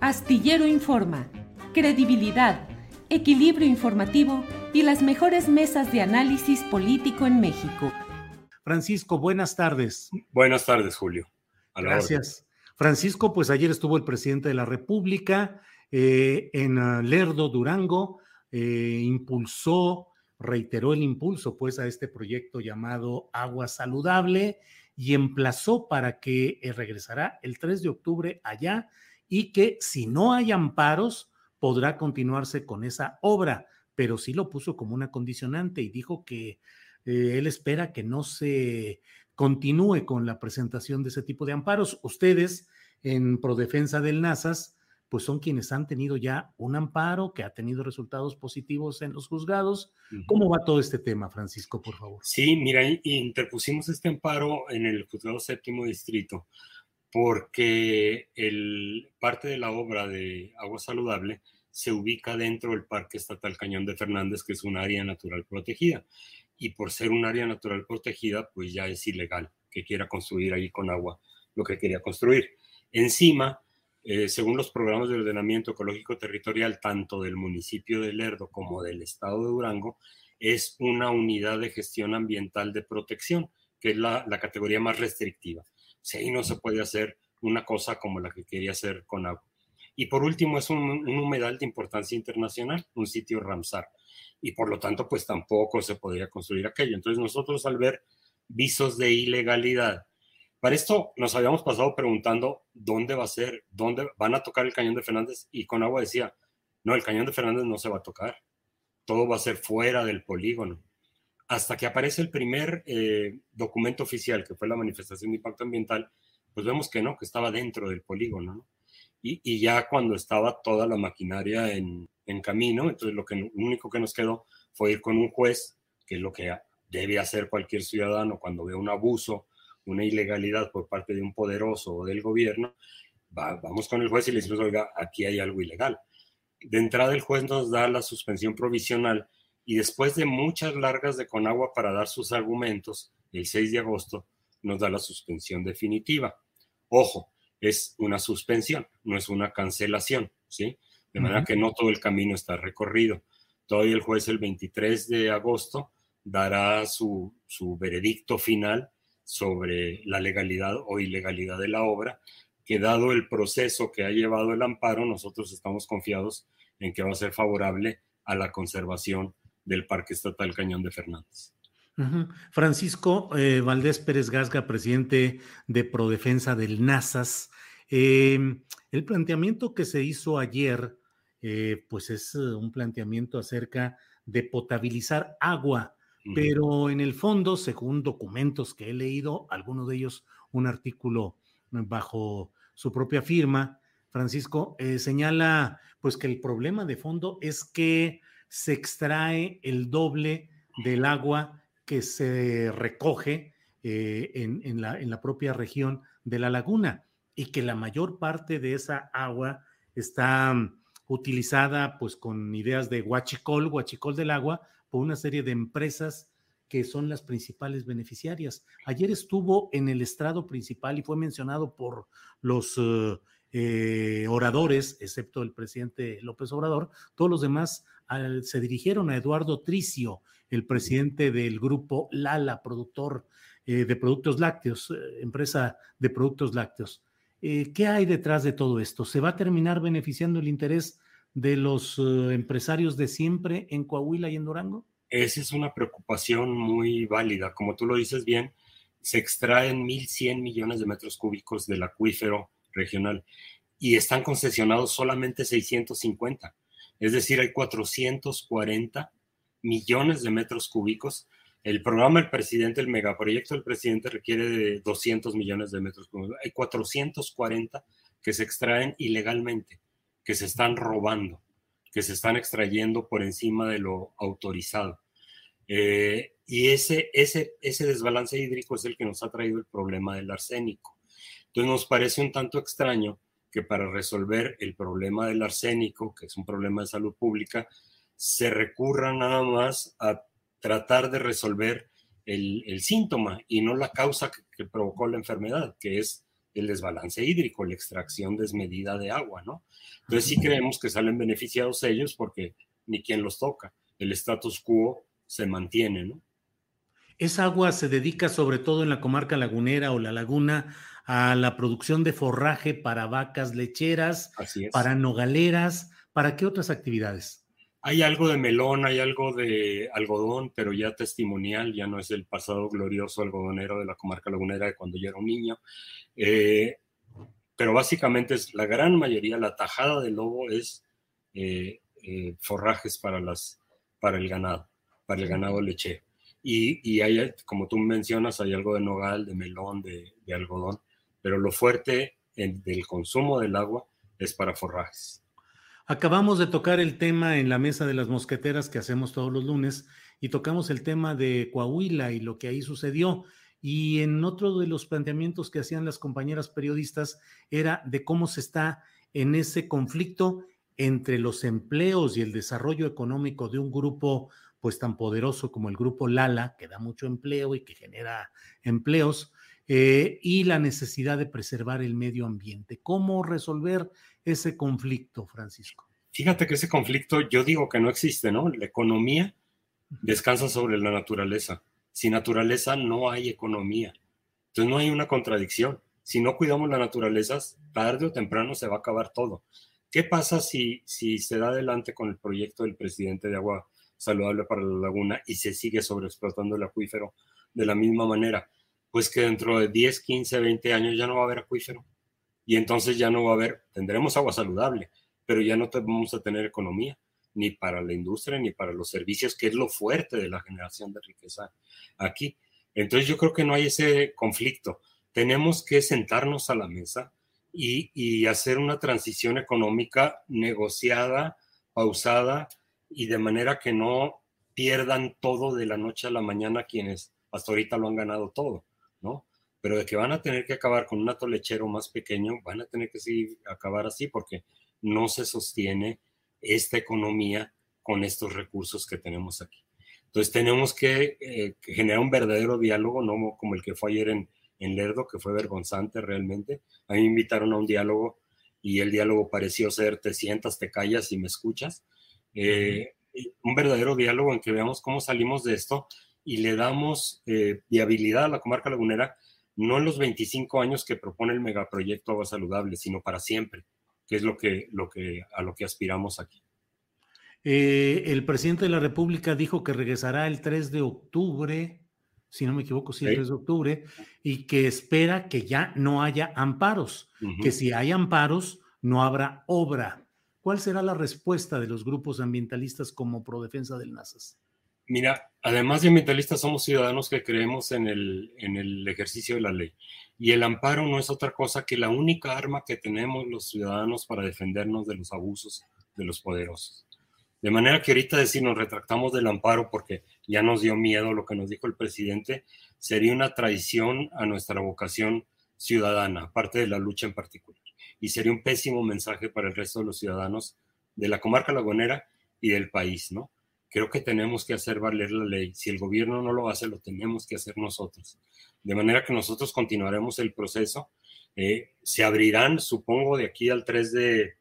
Astillero Informa, credibilidad, equilibrio informativo y las mejores mesas de análisis político en México. Francisco, buenas tardes. Buenas tardes, Julio. A la Gracias. Francisco, pues ayer estuvo el presidente de la República eh, en uh, Lerdo, Durango, eh, impulsó, reiteró el impulso pues a este proyecto llamado Agua Saludable y emplazó para que eh, regresará el 3 de octubre allá y que si no hay amparos podrá continuarse con esa obra, pero sí lo puso como una condicionante y dijo que eh, él espera que no se continúe con la presentación de ese tipo de amparos. Ustedes en Prodefensa del NASAS, pues son quienes han tenido ya un amparo que ha tenido resultados positivos en los juzgados. ¿Cómo va todo este tema, Francisco, por favor? Sí, mira, interpusimos este amparo en el juzgado séptimo distrito porque el, parte de la obra de Agua Saludable se ubica dentro del Parque Estatal Cañón de Fernández, que es un área natural protegida. Y por ser un área natural protegida, pues ya es ilegal que quiera construir ahí con agua lo que quería construir. Encima, eh, según los programas de ordenamiento ecológico territorial, tanto del municipio de Lerdo como del estado de Durango, es una unidad de gestión ambiental de protección, que es la, la categoría más restrictiva. Ahí no se puede hacer una cosa como la que quería hacer con agua. Y por último, es un, un humedal de importancia internacional, un sitio Ramsar. Y por lo tanto, pues tampoco se podría construir aquello. Entonces nosotros al ver visos de ilegalidad, para esto nos habíamos pasado preguntando dónde va a ser, dónde van a tocar el cañón de Fernández y con agua decía, no, el cañón de Fernández no se va a tocar, todo va a ser fuera del polígono. Hasta que aparece el primer eh, documento oficial, que fue la manifestación de impacto ambiental, pues vemos que no, que estaba dentro del polígono, ¿no? Y, y ya cuando estaba toda la maquinaria en, en camino, entonces lo, que, único que nos quedó fue ir con un juez, que es lo que debe hacer cualquier ciudadano cuando ve un abuso, una ilegalidad por parte de un poderoso o del gobierno, va, vamos con el juez y le decimos, oiga, aquí hay algo ilegal. De entrada el juez nos da la suspensión provisional y después de muchas largas de Conagua para dar sus argumentos, el 6 de agosto nos da la suspensión definitiva. Ojo, es una suspensión, no es una cancelación, ¿sí? De manera uh -huh. que no todo el camino está recorrido. Todavía el juez el 23 de agosto dará su, su veredicto final sobre la legalidad o ilegalidad de la obra, que dado el proceso que ha llevado el amparo, nosotros estamos confiados en que va a ser favorable a la conservación del Parque Estatal Cañón de Fernández. Uh -huh. Francisco eh, Valdés Pérez Gasga, presidente de Prodefensa del NASAS. Eh, el planteamiento que se hizo ayer, eh, pues es un planteamiento acerca de potabilizar agua, uh -huh. pero en el fondo, según documentos que he leído, algunos de ellos un artículo bajo su propia firma, Francisco, eh, señala pues que el problema de fondo es que se extrae el doble del agua que se recoge eh, en, en, la, en, la, propia región de la laguna y que la mayor parte de esa agua está um, utilizada pues con ideas de huachicol, huachicol del agua, por una serie de empresas que son las principales beneficiarias. Ayer estuvo en el estrado principal y fue mencionado por los uh, eh, oradores, excepto el presidente López Obrador, todos los demás se dirigieron a Eduardo Tricio, el presidente del grupo Lala, productor eh, de productos lácteos, eh, empresa de productos lácteos. ¿Qué hay detrás de todo esto? ¿Se va a terminar beneficiando el interés de los empresarios de siempre en Coahuila y en Durango? Esa es una preocupación muy válida. Como tú lo dices bien, se extraen 1.100 millones de metros cúbicos del acuífero regional y están concesionados solamente 650. Es decir, hay 440 millones de metros cúbicos. El programa del presidente, el megaproyecto del presidente requiere de 200 millones de metros cúbicos. Hay 440 que se extraen ilegalmente, que se están robando, que se están extrayendo por encima de lo autorizado. Eh, y ese, ese, ese desbalance hídrico es el que nos ha traído el problema del arsénico. Entonces nos parece un tanto extraño que para resolver el problema del arsénico, que es un problema de salud pública, se recurra nada más a tratar de resolver el, el síntoma y no la causa que, que, provocó la enfermedad, que es el desbalance hídrico, la extracción desmedida de agua, ¿no? Entonces sí creemos que salen beneficiados ellos porque ni quien los toca. El status quo se mantiene, ¿no? Esa agua se dedica sobre todo en la comarca lagunera o la laguna a la producción de forraje para vacas lecheras, para nogaleras, ¿para qué otras actividades? Hay algo de melón, hay algo de algodón, pero ya testimonial, ya no es el pasado glorioso algodonero de la comarca lagunera de cuando yo era un niño. Eh, pero básicamente es la gran mayoría, la tajada del lobo es eh, eh, forrajes para, las, para el ganado, para el ganado lechero. Y, y, hay, como tú mencionas, hay algo de nogal, de melón, de, de algodón pero lo fuerte del consumo del agua es para forrajes. Acabamos de tocar el tema en la mesa de las mosqueteras que hacemos todos los lunes y tocamos el tema de Coahuila y lo que ahí sucedió. Y en otro de los planteamientos que hacían las compañeras periodistas era de cómo se está en ese conflicto entre los empleos y el desarrollo económico de un grupo pues tan poderoso como el grupo Lala, que da mucho empleo y que genera empleos, eh, y la necesidad de preservar el medio ambiente. ¿Cómo resolver ese conflicto, Francisco? Fíjate que ese conflicto yo digo que no existe, ¿no? La economía descansa sobre la naturaleza. Sin naturaleza no hay economía. Entonces no hay una contradicción. Si no cuidamos la naturaleza, tarde o temprano se va a acabar todo. ¿Qué pasa si, si se da adelante con el proyecto del presidente de agua saludable para la laguna y se sigue sobreexplotando el acuífero de la misma manera? Pues que dentro de 10, 15, 20 años ya no va a haber acuífero. Y entonces ya no va a haber, tendremos agua saludable, pero ya no vamos a tener economía, ni para la industria, ni para los servicios, que es lo fuerte de la generación de riqueza aquí. Entonces yo creo que no hay ese conflicto. Tenemos que sentarnos a la mesa y, y hacer una transición económica negociada, pausada y de manera que no pierdan todo de la noche a la mañana quienes hasta ahorita lo han ganado todo. Pero de que van a tener que acabar con un atolechero más pequeño, van a tener que seguir, acabar así porque no se sostiene esta economía con estos recursos que tenemos aquí. Entonces tenemos que, eh, generar un verdadero diálogo, no como el que fue ayer en, en Lerdo, que fue vergonzante realmente. A mí me invitaron a un diálogo y el diálogo pareció ser te sientas, te callas y me escuchas. Eh, un verdadero diálogo en que veamos cómo salimos de esto y le damos eh, viabilidad a la comarca lagunera, no en los 25 años que propone el megaproyecto Agua Saludable, sino para siempre, que es lo que, lo que, a lo que aspiramos aquí. Eh, el presidente de la República dijo que regresará el 3 de octubre, si no me equivoco, sí, el 3 de octubre, y que espera que ya no haya amparos, que si hay amparos, no habrá obra. ¿Cuál será la respuesta de los grupos ambientalistas como Prodefensa del NASAS? Mira, además de ambientalistas, somos ciudadanos que creemos en el, en el ejercicio de la ley. Y el amparo no es otra cosa que la única arma que tenemos los ciudadanos para defendernos de los abusos de los poderosos. De manera que ahorita decir nos retractamos del amparo porque ya nos dio miedo lo que nos dijo el presidente, sería una traición a nuestra vocación ciudadana, aparte de la lucha en particular. Y sería un pésimo mensaje para el resto de los ciudadanos de la comarca lagunera y del país, ¿no? Creo que tenemos que hacer valer la ley. Si el gobierno no lo hace, lo tenemos que hacer nosotros. De manera que nosotros continuaremos el proceso Eh, se abrirán, supongo, de aquí al 3 de,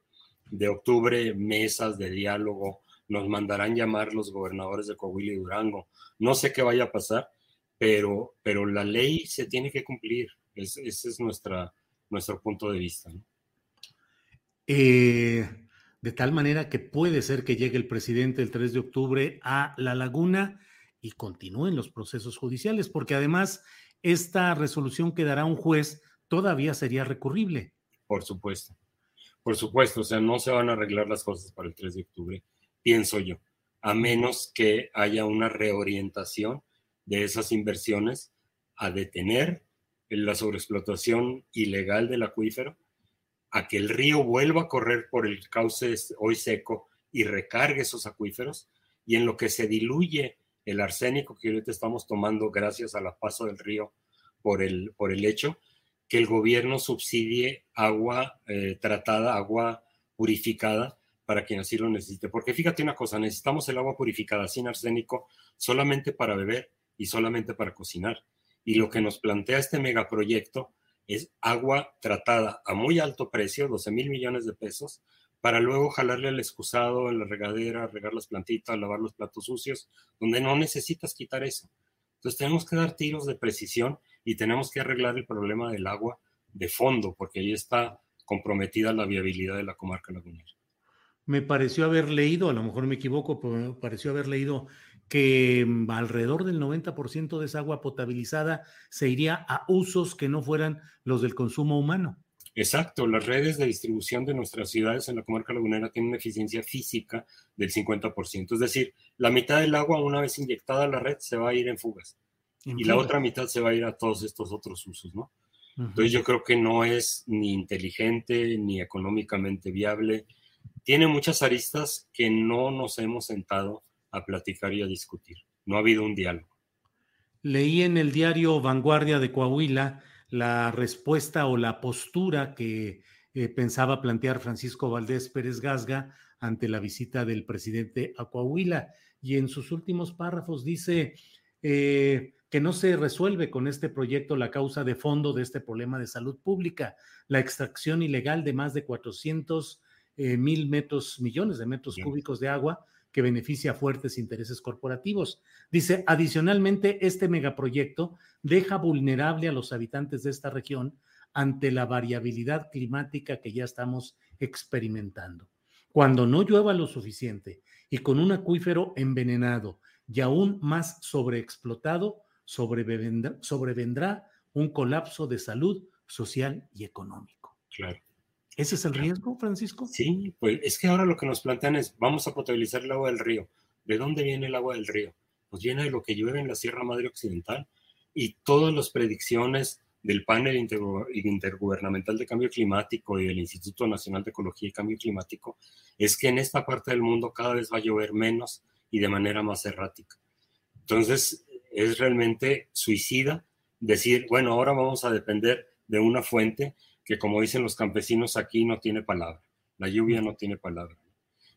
de octubre mesas de diálogo, nos mandarán llamar los gobernadores de Coahuila y Durango. No sé qué vaya a pasar, pero, pero la ley se tiene que cumplir. ese es nuestra, nuestro punto de vista. Eh, de tal manera que puede ser que llegue el presidente el 3 de octubre a La Laguna y continúen los procesos judiciales, porque además esta resolución que dará un juez todavía sería recurrible. Por supuesto, por supuesto, o sea, no se van a arreglar las cosas para el 3 de octubre, pienso yo, a menos que haya una reorientación de esas inversiones a detener la sobreexplotación ilegal del acuífero, a que el río vuelva a correr por el cauce hoy seco y recargue esos acuíferos, y en lo que se diluye el arsénico que ahorita estamos tomando gracias al paso del río por el, por el hecho, que el gobierno subsidie agua eh, tratada, agua purificada para quien así lo necesite. Porque fíjate una cosa, necesitamos el agua purificada sin arsénico solamente para beber y solamente para cocinar. Y lo que nos plantea este megaproyecto es agua tratada a muy alto precio, 12 mil millones de pesos, para luego jalarle al excusado en la regadera, regar las plantitas, lavar los platos sucios, donde no necesitas quitar eso. Entonces tenemos que dar tiros de precisión y tenemos que arreglar el problema del agua de fondo, porque ahí está comprometida la viabilidad de la comarca lagunera. Me pareció haber leído, a lo mejor me equivoco, pero me pareció haber leído que mm, alrededor del 90% de esa agua potabilizada se iría a usos que no fueran los del consumo humano. Exacto, las redes de distribución de nuestras ciudades en la comarca lagunera tienen una eficiencia física del 50%, es decir, la mitad del agua una vez inyectada a la red se va a ir en fugas y la otra mitad se va a ir a todos estos otros usos, ¿no? Entonces yo creo que no es ni inteligente ni económicamente viable. Tiene muchas aristas que no nos hemos sentado a platicar y a discutir. No ha habido un diálogo. Leí en el diario Vanguardia de Coahuila la respuesta o la postura que eh, pensaba plantear Francisco Valdés Pérez Gasga ante la visita del presidente a Coahuila. Y en sus últimos párrafos dice eh, que no se resuelve con este proyecto la causa de fondo de este problema de salud pública, la extracción ilegal de más de 400 eh, mil metros, millones de metros cúbicos de agua que beneficia a fuertes intereses corporativos. Dice, adicionalmente, este megaproyecto deja vulnerable a los habitantes de esta región ante la variabilidad climática que ya estamos experimentando. Cuando no llueva lo suficiente y con un acuífero envenenado y aún más sobreexplotado, sobrevendrá, sobrevendrá un colapso de salud social y económico. Claro. ¿Ese es el riesgo, Francisco? Sí, pues es que ahora lo que nos plantean es, vamos a potabilizar el agua del río. ¿De dónde viene el agua del río? Pues viene de lo que llueve en la Sierra Madre Occidental y todas las predicciones del panel intergubernamental de cambio climático y del Instituto Nacional de Ecología y Cambio Climático es que en esta parte del mundo cada vez va a llover menos y de manera más errática. Entonces, es realmente suicida decir, bueno, ahora vamos a depender de una fuente que como dicen los campesinos aquí no tiene palabra, la lluvia no tiene palabra.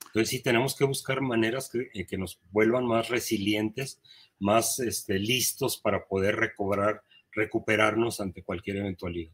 Entonces sí tenemos que buscar maneras que, eh, nos vuelvan más resilientes, más este, listos para poder recobrar, recuperarnos ante cualquier eventualidad.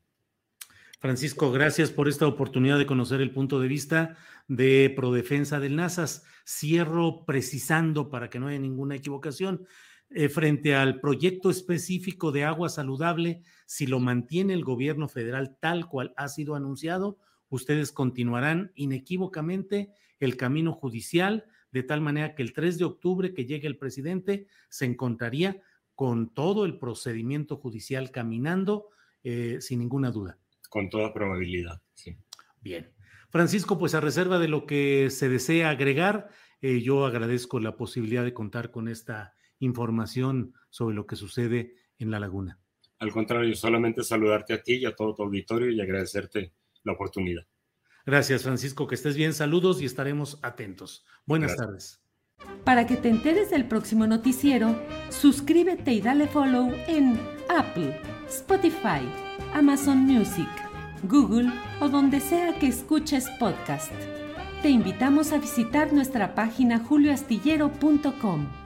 Francisco, gracias por esta oportunidad de conocer el punto de vista de Prodefensa del NASAS. Cierro precisando para que no haya ninguna equivocación. Eh, frente al proyecto específico de agua saludable, si lo mantiene el gobierno federal tal cual ha sido anunciado, ustedes continuarán inequívocamente el camino judicial, de tal manera que el 3 de octubre que llegue el presidente se encontraría con todo el procedimiento judicial caminando eh, sin ninguna duda. Con toda probabilidad, sí. Bien. Francisco, pues a reserva de lo que se desea agregar, eh, yo agradezco la posibilidad de contar con esta información sobre lo que sucede en la laguna. Al contrario, solamente saludarte a ti y a todo tu auditorio y agradecerte la oportunidad. Gracias, Francisco. Que estés bien. Saludos y estaremos atentos. Buenas tardes. Para que te enteres del próximo noticiero, suscríbete y dale follow en Apple, Spotify, Amazon Music, Google o donde sea que escuches podcast. Te invitamos a visitar nuestra página julioastillero.com.